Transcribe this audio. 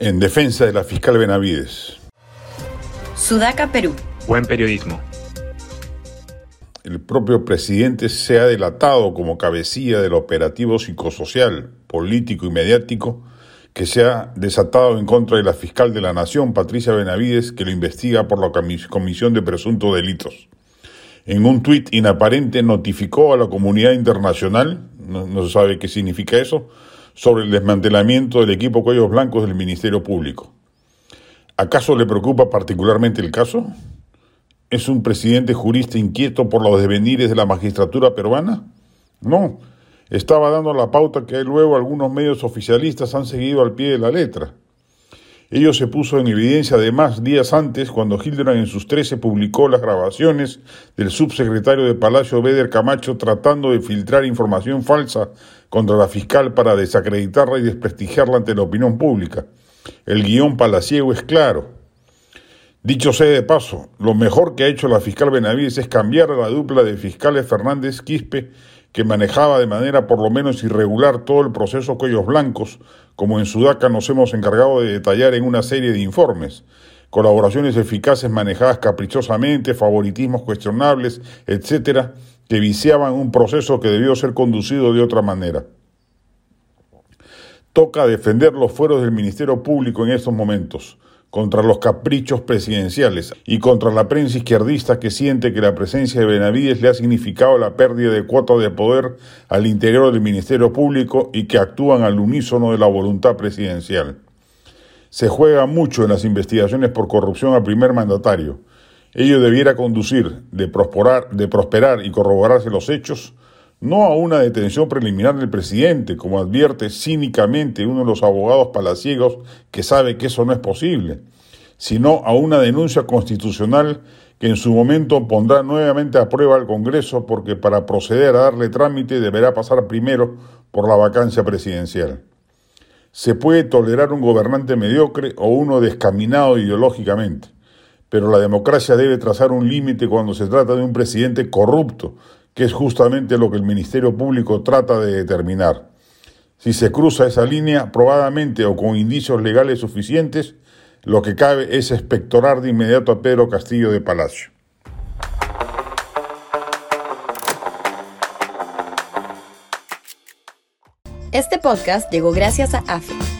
En defensa de la fiscal Benavides. Sudaca, Perú. Buen periodismo. El propio presidente se ha delatado como cabecilla del operativo psicosocial, político y mediático que se ha desatado en contra de la fiscal de la Nación, Patricia Benavides, que lo investiga por la comisión de presuntos delitos. En un tuit inaparente notificó a la comunidad internacional, no, no se sabe qué significa eso, sobre el desmantelamiento del equipo Cuellos Blancos del Ministerio Público. ¿Acaso le preocupa particularmente el caso? ¿Es un presidente jurista inquieto por los devenires de la magistratura peruana? No, estaba dando la pauta que luego algunos medios oficialistas han seguido al pie de la letra. Ello se puso en evidencia además días antes cuando Hildebrand en sus 13 publicó las grabaciones del subsecretario de Palacio Beder Camacho tratando de filtrar información falsa contra la fiscal para desacreditarla y desprestigiarla ante la opinión pública. El guion palaciego es claro. Dicho sea de paso, lo mejor que ha hecho la fiscal Benavides es cambiar a la dupla de fiscales Fernández Quispe que manejaba de manera por lo menos irregular todo el proceso Cuellos Blancos, como en Sudaca nos hemos encargado de detallar en una serie de informes. Colaboraciones eficaces manejadas caprichosamente, favoritismos cuestionables, etcétera, que viciaban un proceso que debió ser conducido de otra manera. Toca defender los fueros del Ministerio Público en estos momentos contra los caprichos presidenciales y contra la prensa izquierdista que siente que la presencia de Benavides le ha significado la pérdida de cuotas de poder al interior del Ministerio Público y que actúan al unísono de la voluntad presidencial. Se juega mucho en las investigaciones por corrupción al primer mandatario. Ello debiera conducir de prosperar, de prosperar y corroborarse los hechos no a una detención preliminar del presidente, como advierte cínicamente uno de los abogados palaciegos que sabe que eso no es posible, sino a una denuncia constitucional que en su momento pondrá nuevamente a prueba al Congreso porque para proceder a darle trámite deberá pasar primero por la vacancia presidencial. Se puede tolerar un gobernante mediocre o uno descaminado ideológicamente, pero la democracia debe trazar un límite cuando se trata de un presidente corrupto, que es justamente lo que el Ministerio Público trata de determinar. Si se cruza esa línea, probadamente o con indicios legales suficientes, lo que cabe es expectorar de inmediato a Pedro Castillo de Palacio. Este podcast llegó gracias a AFE,